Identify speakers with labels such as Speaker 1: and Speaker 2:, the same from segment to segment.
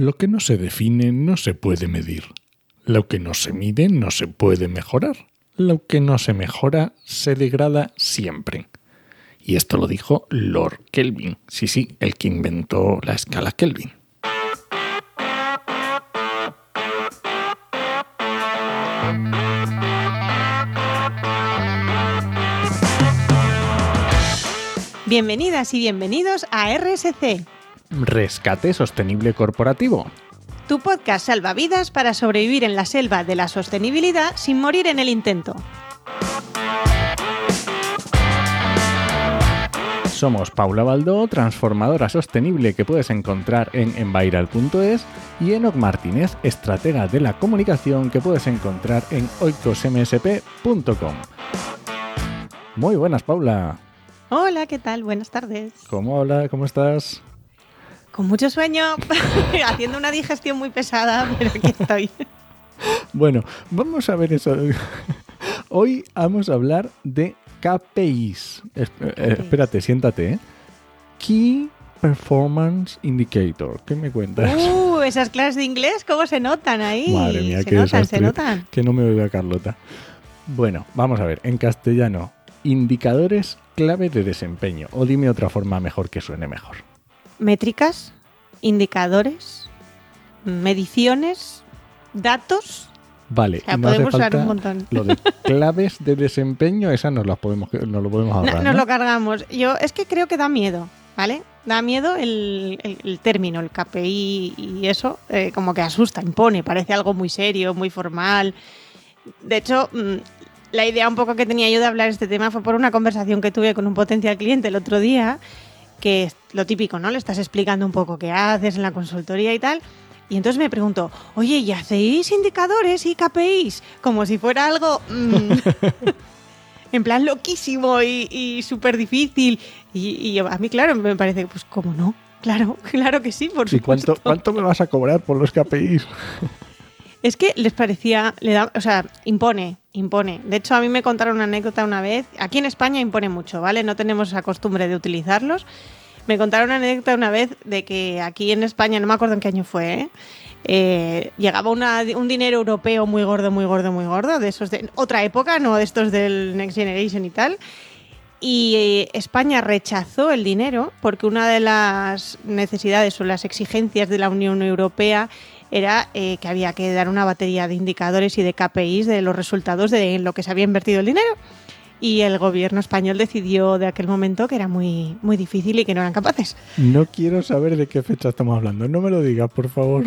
Speaker 1: Lo que no se define no se puede medir. Lo que no se mide no se puede mejorar. Lo que no se mejora se degrada siempre. Y esto lo dijo Lord Kelvin. Sí, sí, el que inventó la escala Kelvin.
Speaker 2: Bienvenidas y bienvenidos a RSC,
Speaker 1: Rescate Sostenible Corporativo.
Speaker 2: tu podcast salvavidas para sobrevivir en la selva de la sostenibilidad sin morir en el intento.
Speaker 1: Somos Paula Baldó, transformadora sostenible que puedes encontrar en enviral.es y Enoc Martínez, estratega de la comunicación que puedes encontrar en oicosmsp.com. Muy buenas, Paula.
Speaker 2: Hola, ¿qué tal? Buenas tardes.
Speaker 1: ¿Cómo hola? ¿Cómo estás?
Speaker 2: Con mucho sueño, haciendo una digestión muy pesada, pero aquí estoy.
Speaker 1: Bueno, vamos a ver eso. Hoy vamos a hablar de KPIs. Eh, espérate, siéntate. ¿eh? Key Performance Indicator. ¿Qué me cuentas?
Speaker 2: Uh, esas clases de inglés, ¿cómo se notan ahí?
Speaker 1: Madre mía,
Speaker 2: se
Speaker 1: qué
Speaker 2: notan,
Speaker 1: desastre.
Speaker 2: se notan.
Speaker 1: Que no me oiga Carlota. Bueno, vamos a ver. En castellano, indicadores clave de desempeño. O dime otra forma mejor que suene mejor.
Speaker 2: Métricas, indicadores, mediciones, datos.
Speaker 1: Vale,
Speaker 2: O sea,
Speaker 1: no hace
Speaker 2: podemos usar
Speaker 1: falta
Speaker 2: un montón.
Speaker 1: lo de claves de desempeño, esas nos las podemos, nos lo podemos
Speaker 2: No,
Speaker 1: ahorrar.
Speaker 2: nos
Speaker 1: ¿no?
Speaker 2: lo cargamos. Yo es que creo que da miedo, ¿vale? Da miedo el, el- el término, el KPI y eso, eh, como que asusta, impone, parece algo muy serio, muy formal. De hecho, mm, la idea un poco que tenía yo de hablar de este tema fue por una conversación que tuve con un potencial cliente el otro día, que es lo típico, ¿no? Le estás explicando un poco qué haces en la consultoría y tal. Y entonces me pregunto, oye, ¿y hacéis indicadores y KPIs? Como si fuera algo mm, en plan loquísimo y, y súper difícil. Y, y a mí, claro, me parece, pues, ¿cómo no? Claro, claro que sí, por
Speaker 1: ¿Y
Speaker 2: supuesto.
Speaker 1: cuánto, cuánto me vas a cobrar por los KPIs?
Speaker 2: Es que les parecía, le o sea, impone, impone. De hecho, a mí me contaron una anécdota una vez. Aquí en España impone mucho, ¿vale? No tenemos esa costumbre de utilizarlos. Me contaron una anécdota una vez de que aquí en España, no me acuerdo en qué año fue, ¿eh? Eh, llegaba un dinero europeo muy gordo, muy gordo, muy gordo, de esos de otra época, no de estos del Next Generation y tal. Y eh, España rechazó el dinero porque una de las necesidades o las exigencias de la Unión Europea era eh, que había que dar una batería de indicadores y de KPIs de los resultados de en lo que se había invertido el dinero. Y el gobierno español decidió de aquel momento que era muy, muy difícil y que no eran capaces.
Speaker 1: No quiero saber de qué fecha estamos hablando. No me lo digas, por favor.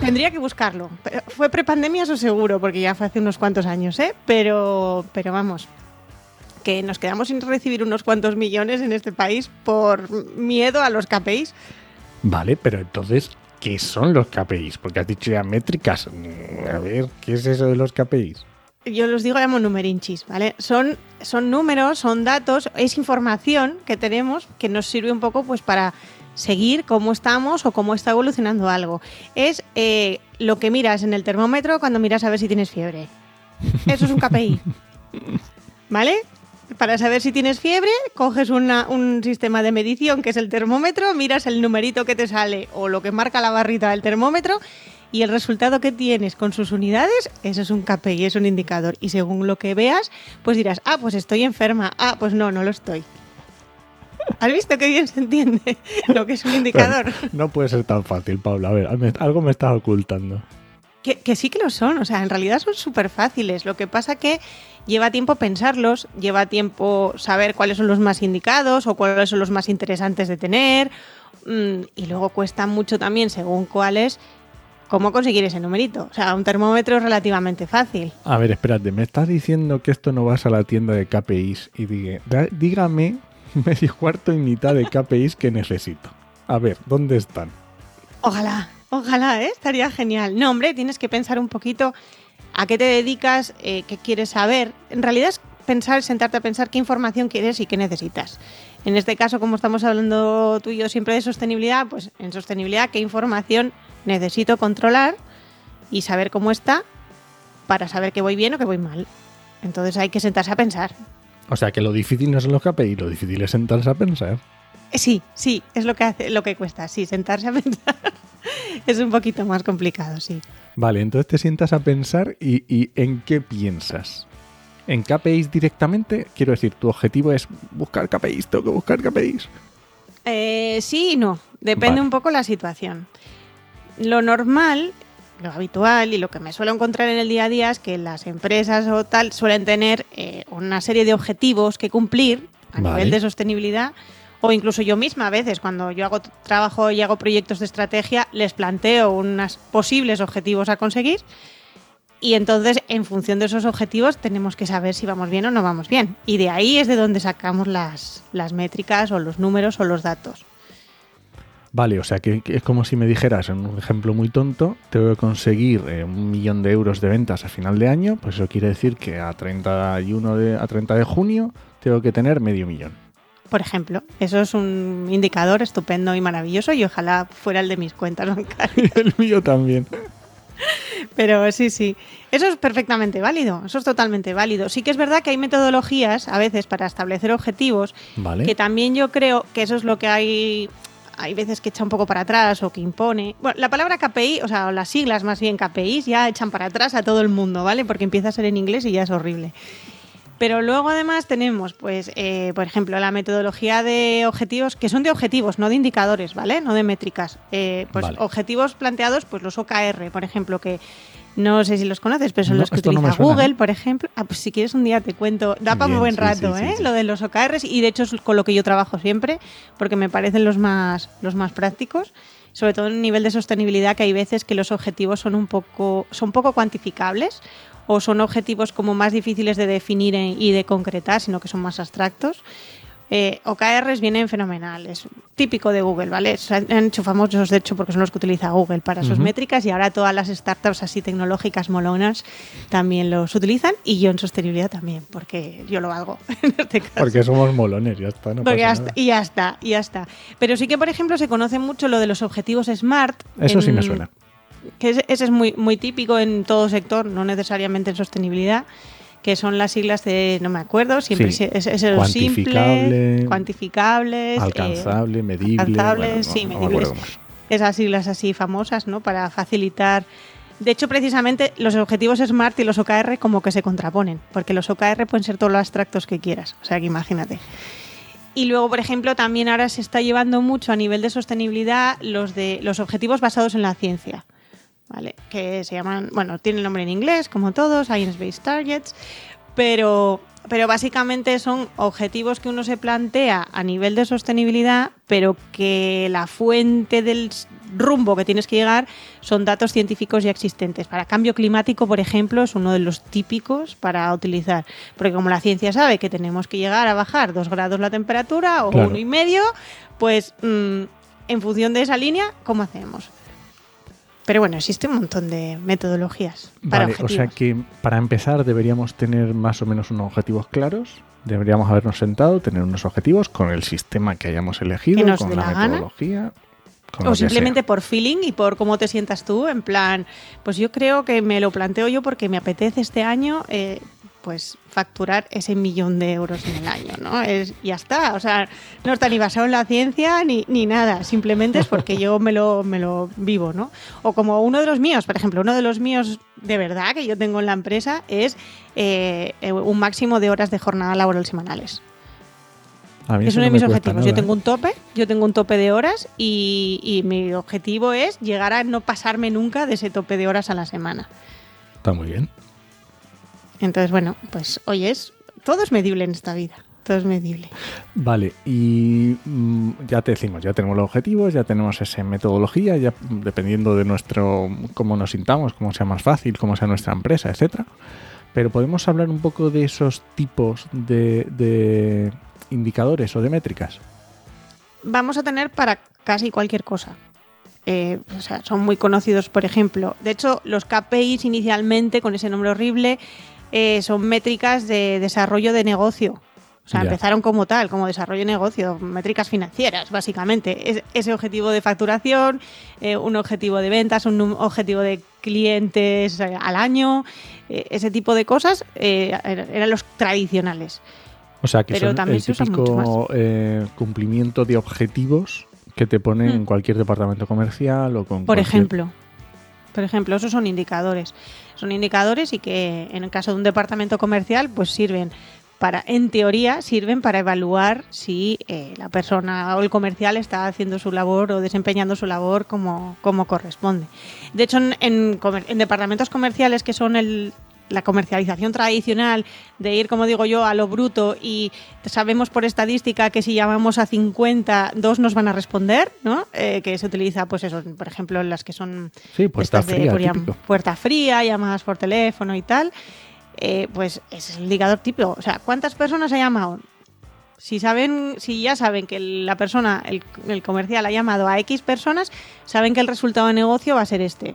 Speaker 2: Tendría que buscarlo. Fue prepandemia, eso seguro, porque ya fue hace unos cuantos años, ¿eh? Pero, pero vamos, que nos quedamos sin recibir unos cuantos millones en este país por miedo a los KPIs.
Speaker 1: Vale, pero entonces, ¿qué son los KPIs? Porque has dicho ya métricas. A ver, ¿qué es eso de los KPIs?
Speaker 2: Yo los digo, llamo numerinchis, ¿vale? Son, son números, son datos, es información que tenemos que nos sirve un poco pues para seguir cómo estamos o cómo está evolucionando algo. Es eh, lo que miras en el termómetro cuando miras a ver si tienes fiebre. Eso es un KPI. ¿Vale? Para saber si tienes fiebre, coges una- un sistema de medición que es el termómetro, miras el numerito que te sale o lo que marca la barrita del termómetro y el resultado que tienes con sus unidades, eso es un KPI, es un indicador. Y según lo que veas, pues dirás, ah, pues estoy enferma, ah, pues no, no lo estoy. ¿Has visto qué bien se entiende lo que es un indicador?
Speaker 1: No puede ser tan fácil, Paula. A ver, algo me estás ocultando.
Speaker 2: Que, que sí que lo son, o sea, en realidad son súper fáciles. Lo que pasa que lleva tiempo pensarlos, lleva tiempo saber cuáles son los más indicados o cuáles son los más interesantes de tener. mm, y luego cuesta mucho también, según cuáles, cómo conseguir ese numerito. O sea, un termómetro es relativamente fácil.
Speaker 1: A ver, espérate, me estás diciendo que esto no vas a la tienda de KPIs y digue- dígame medio cuarto y mitad de KPIs que necesito. A ver, ¿dónde están?
Speaker 2: Ojalá, ojalá, ¿eh? estaría genial. No, hombre, tienes que pensar un poquito a qué te dedicas, eh, qué quieres saber. En realidad es pensar, sentarte a pensar qué información quieres y qué necesitas. En este caso, como estamos hablando tú y yo siempre de sostenibilidad, pues en sostenibilidad, qué información necesito controlar y saber cómo está para saber que voy bien o que voy mal. Entonces hay que sentarse a pensar.
Speaker 1: O sea que lo difícil no son los KPIs, lo difícil es sentarse a pensar.
Speaker 2: Sí, sí, es lo que hace, lo que cuesta, sí, sentarse a pensar. es un poquito más complicado, sí.
Speaker 1: Vale, entonces te sientas a pensar y, y ¿en qué piensas? ¿En KPIs directamente? Quiero decir, tu objetivo es buscar KPIs, tengo que buscar KPIs.
Speaker 2: Eh, sí y no, depende
Speaker 1: Vale.
Speaker 2: un poco la situación. Lo normal, lo habitual y lo que me suelo encontrar en el día a día es que las empresas o tal suelen tener eh, una serie de objetivos que cumplir a
Speaker 1: Vale.
Speaker 2: nivel de sostenibilidad o incluso yo misma a veces cuando yo hago trabajo y hago proyectos de estrategia les planteo unos posibles objetivos a conseguir y entonces en función de esos objetivos tenemos que saber si vamos bien o no vamos bien y de ahí es de donde sacamos las, las métricas o los números o los datos.
Speaker 1: Vale, o sea que, es como si me dijeras, en un ejemplo muy tonto, tengo que conseguir eh, un millón de euros de ventas a final de año, pues eso quiere decir que a 31 de, a 30 de junio tengo que tener medio millón.
Speaker 2: Por ejemplo, eso es un indicador estupendo y maravilloso y ojalá fuera el de mis cuentas bancarias.
Speaker 1: Y el mío también.
Speaker 2: Pero sí, sí, eso es perfectamente válido, eso es totalmente válido. Sí que es verdad que hay metodologías a veces para establecer objetivos
Speaker 1: Vale.
Speaker 2: que también yo creo que eso es lo que hay hay veces que echa un poco para atrás o que impone. Bueno, la palabra KPI, o sea, las siglas más bien KPIs, ya echan para atrás a todo el mundo, ¿vale? Porque empieza a ser en inglés y ya es horrible. Pero luego además tenemos, pues, eh, por ejemplo, la metodología de objetivos, que son de objetivos, no de indicadores, ¿vale? No de métricas. Eh, pues
Speaker 1: Vale.
Speaker 2: objetivos planteados, pues los OKR, por ejemplo, que no sé si los conoces, pero son
Speaker 1: No,
Speaker 2: los que
Speaker 1: no
Speaker 2: utiliza
Speaker 1: suena,
Speaker 2: Google,
Speaker 1: ¿eh?
Speaker 2: por ejemplo. Ah, pues si quieres un día te cuento. Da para un buen
Speaker 1: sí,
Speaker 2: rato,
Speaker 1: sí,
Speaker 2: ¿eh?
Speaker 1: sí.
Speaker 2: Lo de los OKRs y de hecho es con lo que yo trabajo siempre, porque me parecen los más, los más prácticos. Sobre todo en el nivel de sostenibilidad, que hay veces que los objetivos son un poco, son poco cuantificables o son objetivos como más difíciles de definir y de concretar, sino que son más abstractos. Eh, OKRs vienen fenomenales, típico de Google, ¿vale? Se han hecho famosos, de hecho, porque son los que utiliza Google para sus métricas y ahora todas las startups así tecnológicas molonas también los utilizan y yo en sostenibilidad también, porque yo lo hago en este caso.
Speaker 1: Porque somos molones, ya está. No
Speaker 2: Porque
Speaker 1: pasa nada.
Speaker 2: está- y ya está, y ya está. Pero sí que, por ejemplo, se conoce mucho lo de los objetivos SMART.
Speaker 1: Eso sí me suena.
Speaker 2: Que ese, es muy, muy típico en todo sector, no necesariamente en sostenibilidad, que son las siglas de, no me acuerdo, siempre
Speaker 1: Sí.
Speaker 2: es, es, es
Speaker 1: Cuantificable,
Speaker 2: simple, cuantificables, eh,
Speaker 1: Alcanzable, medible.
Speaker 2: alcanzables,
Speaker 1: bueno,
Speaker 2: sí,
Speaker 1: no- no me
Speaker 2: medibles. esas siglas así famosas, ¿no? Para facilitar. De hecho, precisamente los objetivos SMART y los OKR como que se contraponen, porque los OKR pueden ser todos los abstractos que quieras, o sea que imagínate. Y luego, por ejemplo, también ahora se está llevando mucho a nivel de sostenibilidad los de los objetivos basados en la ciencia. ¿Vale? Que se llaman, bueno, tienen nombre en inglés, como todos, Science-Based Targets, pero, pero básicamente son objetivos que uno se plantea a nivel de sostenibilidad, pero que la fuente del rumbo que tienes que llegar son datos científicos ya existentes. Para cambio climático, por ejemplo, es uno de los típicos para utilizar, porque como la ciencia sabe que tenemos que llegar a bajar dos grados la temperatura o
Speaker 1: Claro.
Speaker 2: uno y medio, pues mm, en función de esa línea, ¿cómo hacemos? Pero bueno, existe un montón de metodologías para
Speaker 1: Vale, o
Speaker 2: objetivos.
Speaker 1: sea que para empezar deberíamos tener más o menos unos objetivos claros. Deberíamos habernos sentado, tener unos objetivos con el sistema que hayamos elegido,
Speaker 2: Que
Speaker 1: con la metodología. con
Speaker 2: O simplemente
Speaker 1: sea.
Speaker 2: por feeling y por cómo te sientas tú, en plan, pues yo creo que me lo planteo yo porque me apetece este año, eh, pues facturar ese millón de euros en el año, ¿no? Es, ya está, o sea, no está ni basado en la ciencia ni, ni nada, simplemente es porque yo me lo, me lo vivo, ¿no? O como uno de los míos, por ejemplo, uno de los míos de verdad que yo tengo en la empresa es eh, eh, un máximo de horas de jornada laboral semanales. Es uno de mis objetivos. Yo tengo
Speaker 1: ¿eh?
Speaker 2: un tope, yo tengo un tope de horas y, y mi objetivo es llegar a no pasarme nunca de ese tope de horas a la semana.
Speaker 1: Está muy bien.
Speaker 2: Entonces, bueno, pues hoy es, todo es medible en esta vida, todo es medible.
Speaker 1: Vale, y mm, ya te decimos, ya tenemos los objetivos, ya tenemos esa metodología, ya mm, dependiendo de nuestro cómo nos sintamos, cómo sea más fácil, cómo sea nuestra empresa, etcétera. Pero podemos hablar un poco de esos tipos de, de indicadores o de métricas.
Speaker 2: Vamos a tener para casi cualquier cosa. Eh, o sea, son muy conocidos, por ejemplo. De hecho, los KPIs inicialmente, con ese nombre horrible, eh, son métricas de desarrollo de negocio. O sea, empezaron como tal, como desarrollo de negocio, métricas financieras, básicamente. Es- ese objetivo de facturación, eh, un objetivo de ventas, un objetivo de clientes eh, al año, ese tipo de cosas er- eran los tradicionales.
Speaker 1: O sea, que
Speaker 2: Pero
Speaker 1: son
Speaker 2: también
Speaker 1: el típico cumplimiento de objetivos que te pone en
Speaker 2: Mm.
Speaker 1: cualquier departamento comercial o con
Speaker 2: Por
Speaker 1: cualquier-
Speaker 2: ejemplo. Por ejemplo, esos son indicadores. Son indicadores y que en el caso de un departamento comercial, pues sirven para, en teoría, sirven para evaluar si eh, la persona o el comercial está haciendo su labor o desempeñando su labor como, como corresponde. De hecho, en, en en departamentos comerciales que son el, la comercialización tradicional de ir, como digo yo, a lo bruto y sabemos por estadística que si llamamos a 50, dos nos van a responder, ¿no? Eh, que se utiliza, pues eso, por ejemplo, las que son
Speaker 1: Sí, puerta
Speaker 2: de
Speaker 1: fría,
Speaker 2: por
Speaker 1: típico.
Speaker 2: puerta fría, llamadas por teléfono y tal, eh, pues ese es el indicador típico. O sea, ¿cuántas personas ha llamado? Si saben, si ya saben que la persona, el, el comercial ha llamado a X personas, saben que el resultado de negocio va a ser este.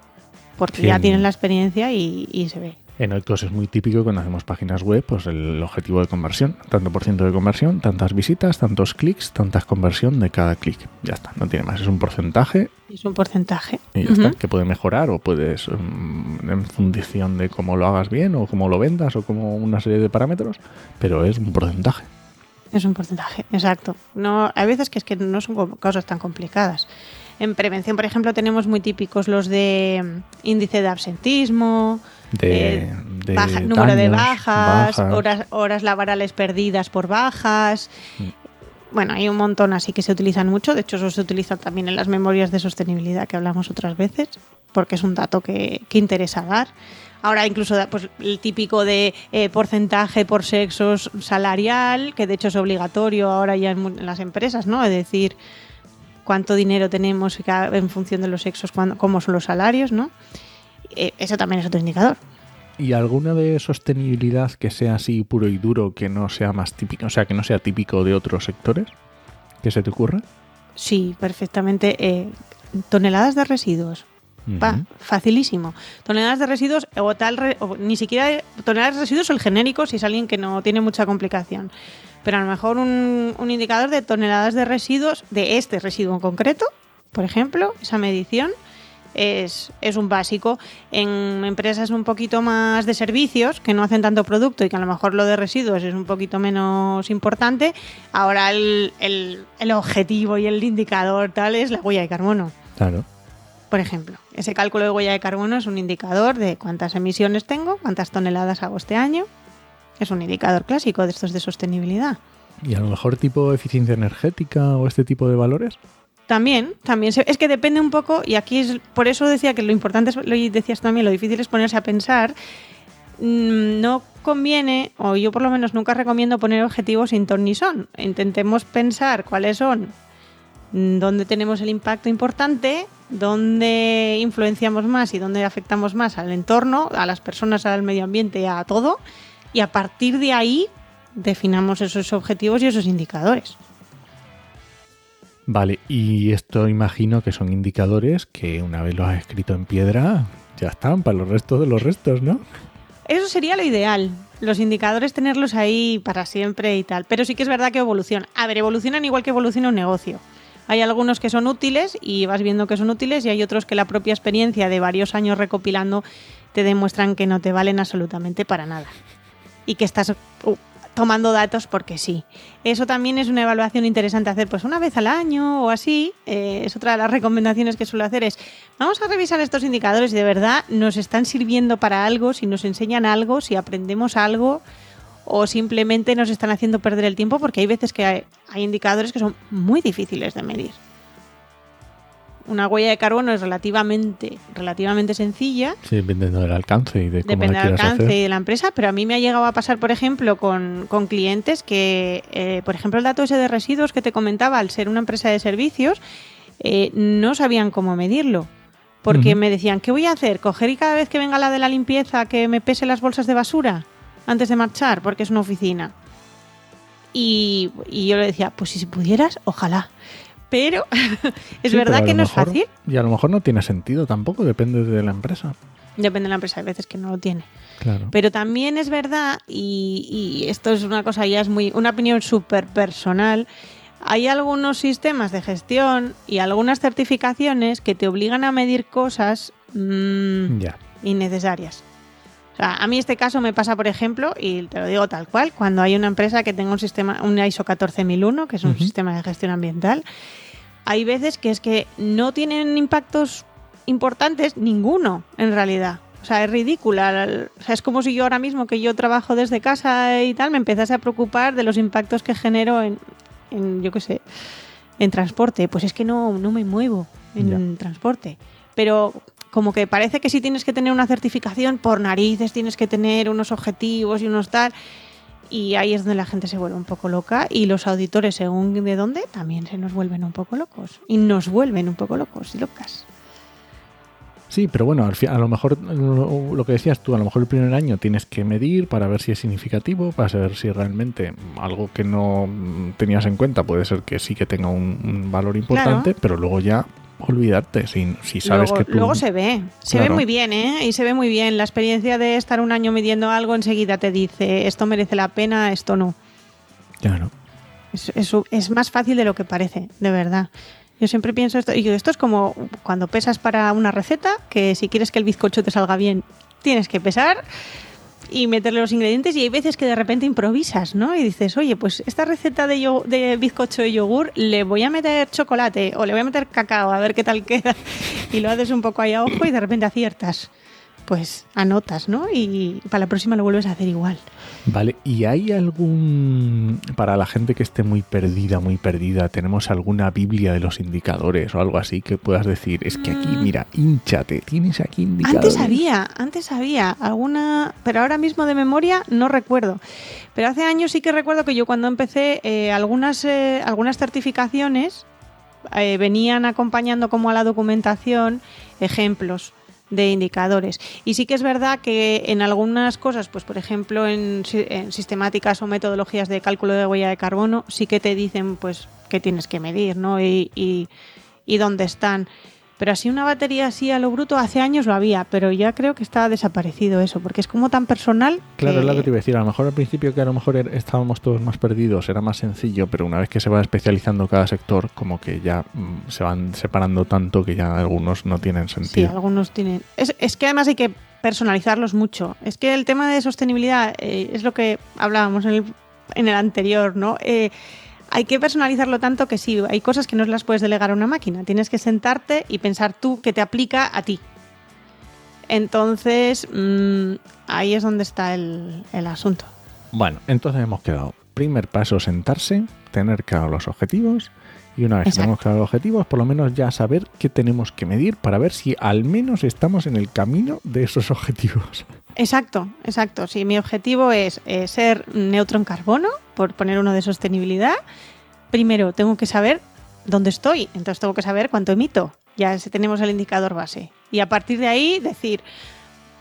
Speaker 2: Porque
Speaker 1: Sí.
Speaker 2: ya tienen la experiencia y, y se ve.
Speaker 1: En Oikos es muy típico cuando hacemos páginas web, pues el objetivo de conversión, tanto por ciento de conversión, tantas visitas, tantos clics, tantas conversión de cada clic. Ya está, no tiene más, es un porcentaje
Speaker 2: Es un porcentaje.
Speaker 1: y ya
Speaker 2: Ujú.
Speaker 1: está, que puede mejorar o puedes, mm, en función de cómo lo hagas bien o cómo lo vendas o como una serie de parámetros, pero es un porcentaje.
Speaker 2: Es un porcentaje, exacto. No, hay veces que es que no son co- cosas tan complicadas. En prevención, por ejemplo, tenemos muy típicos los de mm, índice de absentismo,
Speaker 1: De,
Speaker 2: eh,
Speaker 1: de
Speaker 2: baja- número de bajas,
Speaker 1: bajas.
Speaker 2: Horas, horas laborales perdidas por bajas.
Speaker 1: Mm.
Speaker 2: Bueno, hay un montón así que se utilizan mucho. De hecho, eso se utiliza también en las memorias de sostenibilidad que hablamos otras veces, porque es un dato que, que interesa dar. Ahora incluso pues, el típico de eh, porcentaje por sexos salarial, que de hecho es obligatorio ahora ya en, las empresas, ¿no? Es decir, cuánto dinero tenemos en función de los sexos, cuándo- cómo son los salarios, ¿no? Eh, eso también es otro indicador.
Speaker 1: ¿Y alguna de sostenibilidad que sea así puro y duro, que no sea más típico, o sea, que no sea típico de otros sectores? ¿Que se te ocurra?
Speaker 2: Sí, perfectamente. eh, toneladas de residuos. Pa, facilísimo. Toneladas de residuos o tal, re- o ni siquiera toneladas de residuos o el genérico si es alguien que no tiene mucha complicación. Pero a lo mejor un, un indicador de toneladas de residuos, de este residuo en concreto, por ejemplo, esa medición es, es un básico. En empresas un poquito más de servicios, que no hacen tanto producto y que a lo mejor lo de residuos es un poquito menos importante, ahora el, el- el objetivo y el indicador tal es la huella de carbono.
Speaker 1: Claro.
Speaker 2: Por ejemplo, ese cálculo de huella de carbono es un indicador de cuántas emisiones tengo, cuántas toneladas hago este año. Es un indicador clásico de estos de sostenibilidad.
Speaker 1: ¿Y a lo mejor tipo eficiencia energética o este tipo de valores?
Speaker 2: También, también se- es que depende un poco, y aquí es por eso decía que lo importante es, lo decías también, lo difícil es ponerse a pensar. Mm, No conviene, o yo por lo menos nunca recomiendo poner objetivos sin ton ni son. Intentemos pensar cuáles son, mm, dónde tenemos el impacto importante, dónde influenciamos más y dónde afectamos más al entorno, a las personas, al medio ambiente, a todo, y a partir de ahí definamos esos objetivos y esos indicadores.
Speaker 1: Vale, y esto imagino que son indicadores que una vez los has escrito en piedra, ya están para los restos de los restos, ¿no?
Speaker 2: Eso sería lo ideal. Los indicadores tenerlos ahí para siempre y tal. Pero sí que es verdad que evolucionan. A ver, evolucionan igual que evoluciona un negocio. Hay algunos que son útiles y vas viendo que son útiles y hay otros que la propia experiencia de varios años recopilando te demuestran que no te valen absolutamente para nada. Y que estás uh, tomando datos porque sí. Eso también es una evaluación interesante hacer pues una vez al año o así. Eh, es otra de las recomendaciones que suelo hacer es vamos a revisar estos indicadores y de verdad nos están sirviendo para algo, si nos enseñan algo, si aprendemos algo o simplemente nos están haciendo perder el tiempo porque hay veces que hay, hay indicadores que son muy difíciles de medir. Una huella de carbono es relativamente, relativamente sencilla,
Speaker 1: Sí, dependiendo del alcance y de cómo
Speaker 2: Depende
Speaker 1: la
Speaker 2: del alcance
Speaker 1: hacer.
Speaker 2: y de la empresa, pero a mí me ha llegado a pasar, por ejemplo, con, con clientes que, eh, por ejemplo, el dato ese de residuos que te comentaba, al ser una empresa de servicios, eh, no sabían cómo medirlo. Porque me decían, ¿qué voy a hacer? ¿Coger y cada vez que venga la de la limpieza que me pese las bolsas de basura antes de marchar? Porque es una oficina. Y, y yo le decía, pues si pudieras, ojalá. Pero es
Speaker 1: Sí,
Speaker 2: verdad que no es fácil.
Speaker 1: Y a lo mejor no tiene sentido tampoco, depende de la empresa.
Speaker 2: Depende de la empresa, hay veces que no lo tiene.
Speaker 1: Claro.
Speaker 2: Pero también es verdad, y, y esto es una cosa ya es muy, una opinión súper personal, hay algunos sistemas de gestión y algunas certificaciones que te obligan a medir cosas mm,
Speaker 1: Ya.
Speaker 2: innecesarias. O sea, a mí este caso me pasa, por ejemplo, y te lo digo tal cual, cuando hay una empresa que tenga un sistema, un ISO 14001, que es un sistema de gestión ambiental, hay veces que es que no tienen impactos importantes, ninguno, en realidad. O sea, es ridícula. O sea, es como si yo ahora mismo que yo trabajo desde casa y tal, me empezase a preocupar de los impactos que genero en, en yo qué sé, en transporte. Pues es que no, no me muevo en transporte. Pero como que parece que si tienes que tener una certificación por narices, tienes que tener unos objetivos y unos tal. Y ahí es donde la gente se vuelve un poco loca y los auditores, según de dónde, también se nos vuelven un poco locos. Y nos vuelven un poco locos y locas.
Speaker 1: Sí, pero bueno, a lo mejor lo que decías tú, a lo mejor el primer año tienes que medir para ver si es significativo, para saber si realmente algo que no tenías en cuenta puede ser que sí que tenga un, valor importante, pero luego ya olvidarte si, si sabes
Speaker 2: luego,
Speaker 1: que tú...
Speaker 2: Luego se ve, se ve muy bien, ¿eh? Y se ve muy bien. La experiencia de estar un año midiendo algo enseguida te dice, esto merece la pena, esto no.
Speaker 1: Claro.
Speaker 2: Es, es más fácil de lo que parece, de verdad. Yo siempre pienso esto, y esto es como cuando pesas para una receta, que si quieres que el bizcocho te salga bien, tienes que pesar y meterle los ingredientes y hay veces que de repente improvisas, ¿no? Y dices, oye, pues esta receta de, yo, de bizcocho de yogur le voy a meter chocolate o le voy a meter cacao a ver qué tal queda y lo haces un poco ahí a ojo y de repente aciertas pues anotas, ¿no? Y para la próxima lo vuelves a hacer igual.
Speaker 1: Vale, ¿y hay algún, para la gente que esté muy perdida, muy perdida, tenemos alguna Biblia de los indicadores o algo así que puedas decir, es que aquí, mm. mira, hinchate, tienes aquí indicadores?
Speaker 2: Antes había, antes había alguna, pero ahora mismo de memoria no recuerdo. Pero hace años sí que recuerdo que yo cuando empecé eh, algunas, eh, algunas certificaciones eh, venían acompañando como a la documentación ejemplos de indicadores. Y sí que es verdad que en algunas cosas, pues por ejemplo en, sistemáticas o metodologías de cálculo de huella de carbono, sí que te dicen pues qué tienes que medir, ¿no? Y, y, y dónde están. Pero así una batería así a lo bruto hace años lo había, pero ya creo que está desaparecido eso, porque es como tan personal.
Speaker 1: Claro, es lo que te iba a decir. A lo mejor al principio que a lo mejor er, estábamos todos más perdidos, era más sencillo, pero una vez que se va especializando cada sector, como que ya mm, se van separando tanto que ya algunos no tienen sentido.
Speaker 2: Sí, algunos tienen. Es, es que además hay que personalizarlos mucho. Es que el tema de sostenibilidad eh, es lo que hablábamos en el, en el anterior, ¿no? Eh, hay que personalizarlo tanto que sí, hay cosas que no las puedes delegar a una máquina. Tienes que sentarte y pensar tú qué te aplica a ti. Entonces, mm, ahí es donde está el, asunto.
Speaker 1: Bueno, entonces hemos quedado. Primer paso, sentarse, tener claro los objetivos. Y una vez que tenemos claro los objetivos, por lo menos ya saber qué tenemos que medir para ver si al menos estamos en el camino de esos objetivos.
Speaker 2: Exacto, exacto. Si mi objetivo es eh, ser neutro en carbono, por poner uno de sostenibilidad, primero tengo que saber dónde estoy, entonces tengo que saber cuánto emito. Ya tenemos el indicador base. Y a partir de ahí decir,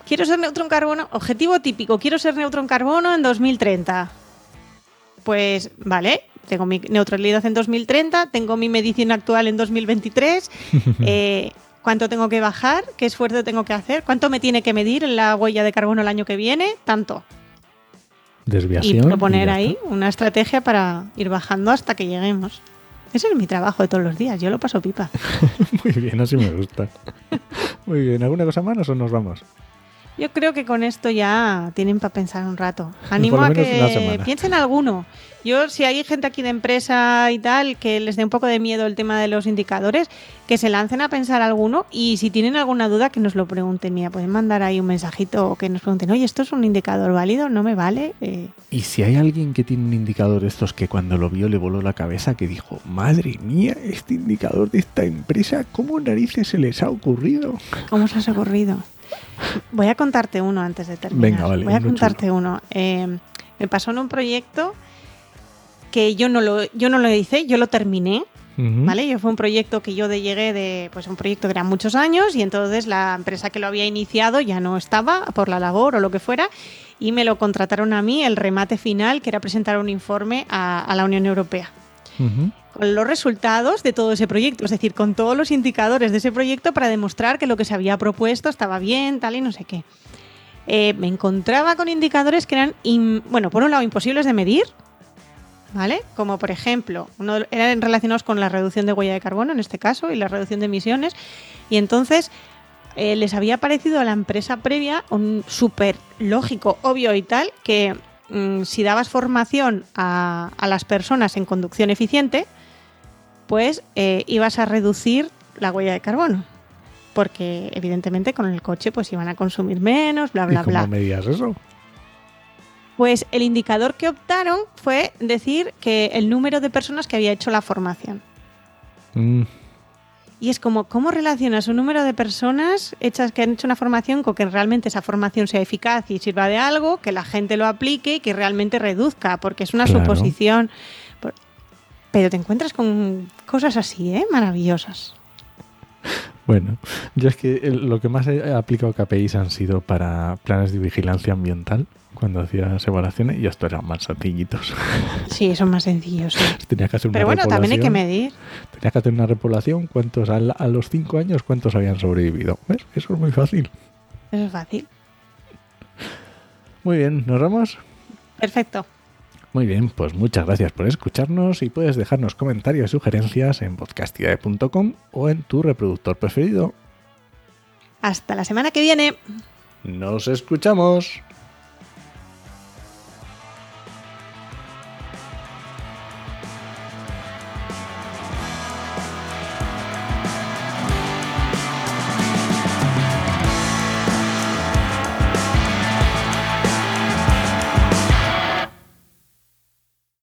Speaker 2: quiero ser neutro en carbono, objetivo típico, quiero ser neutro en carbono en 2030. Pues vale, tengo mi neutralidad en 2030, tengo mi medición actual en 2023. eh, cuánto tengo que bajar, qué esfuerzo tengo que hacer, cuánto me tiene que medir la huella de carbono el año que viene, tanto.
Speaker 1: Desviación.
Speaker 2: Y proponer ahí una estrategia para ir bajando hasta que lleguemos. Ese es mi trabajo de todos los días, yo lo paso pipa.
Speaker 1: Muy bien, así me gusta. Muy bien, ¿alguna cosa más o nos vamos?
Speaker 2: Yo creo que con esto ya tienen para pensar un rato. Animo a que piensen alguno. Yo, si hay gente aquí de empresa y tal que les dé un poco de miedo el tema de los indicadores, que se lancen a pensar alguno y si tienen alguna duda que nos lo pregunten. Mira, pueden mandar ahí un mensajito o que nos pregunten, oye, ¿esto es un indicador válido? ¿No me vale? Eh,
Speaker 1: y si hay alguien que tiene un indicador de estos que cuando lo vio le voló la cabeza, que dijo, madre mía, este indicador de esta empresa, ¿cómo narices se les ha ocurrido?
Speaker 2: ¿Cómo se os ha ocurrido? Voy a contarte uno antes de terminar.
Speaker 1: Venga, vale.
Speaker 2: Voy a contarte uno. Eh, me pasó en un proyecto que yo no lo, yo no lo hice, yo lo terminé. ¿Vale? Yo fue un proyecto que yo de llegué de, pues un proyecto que era muchos años y entonces la empresa que lo había iniciado ya no estaba por la labor o lo que fuera y me lo contrataron a mí el remate final que era presentar un informe a, la Unión Europea. Con los resultados de todo ese proyecto, es decir, con todos los indicadores de ese proyecto para demostrar que lo que se había propuesto estaba bien, tal y no sé qué. Eh, me encontraba con indicadores que eran, bueno, por un lado imposibles de medir, ¿vale? Como por ejemplo, eran relacionados con la reducción de huella de carbono en este caso y la reducción de emisiones. Y entonces eh, les había parecido a la empresa previa un súper lógico, obvio y tal, que mm, si dabas formación a, las personas en conducción eficiente, pues eh, ibas a reducir la huella de carbono. Porque evidentemente con el coche pues iban a consumir menos, bla, bla,
Speaker 1: ¿Y cómo
Speaker 2: bla.
Speaker 1: medías eso?
Speaker 2: Pues el indicador que optaron fue decir que el número de personas que había hecho la formación.
Speaker 1: Mm,
Speaker 2: Y es como, ¿cómo relacionas un número de personas hechas que han hecho una formación con que realmente esa formación sea eficaz y sirva de algo, que la gente lo aplique y que realmente reduzca? Porque es una
Speaker 1: Claro.
Speaker 2: suposición. Pero te encuentras con cosas así, ¿eh? Maravillosas.
Speaker 1: Bueno, yo es que lo que más he aplicado KPIs han sido para planes de vigilancia ambiental, cuando hacías evaluaciones, y esto eran más sencillitos.
Speaker 2: Sí, son más sencillos. sí.
Speaker 1: Tenía que hacer una
Speaker 2: Pero bueno, también hay que medir.
Speaker 1: Tenía que hacer una repoblación, cuántos al- a, los cinco años, cuántos habían sobrevivido. ¿Ves? Eso es muy fácil.
Speaker 2: Eso es fácil.
Speaker 1: Muy bien, ¿nos vamos?
Speaker 2: Perfecto.
Speaker 1: Muy bien, pues muchas gracias por escucharnos y puedes dejarnos comentarios y sugerencias en podcastidae.com o en tu reproductor preferido.
Speaker 2: Hasta la semana que viene.
Speaker 1: Nos escuchamos.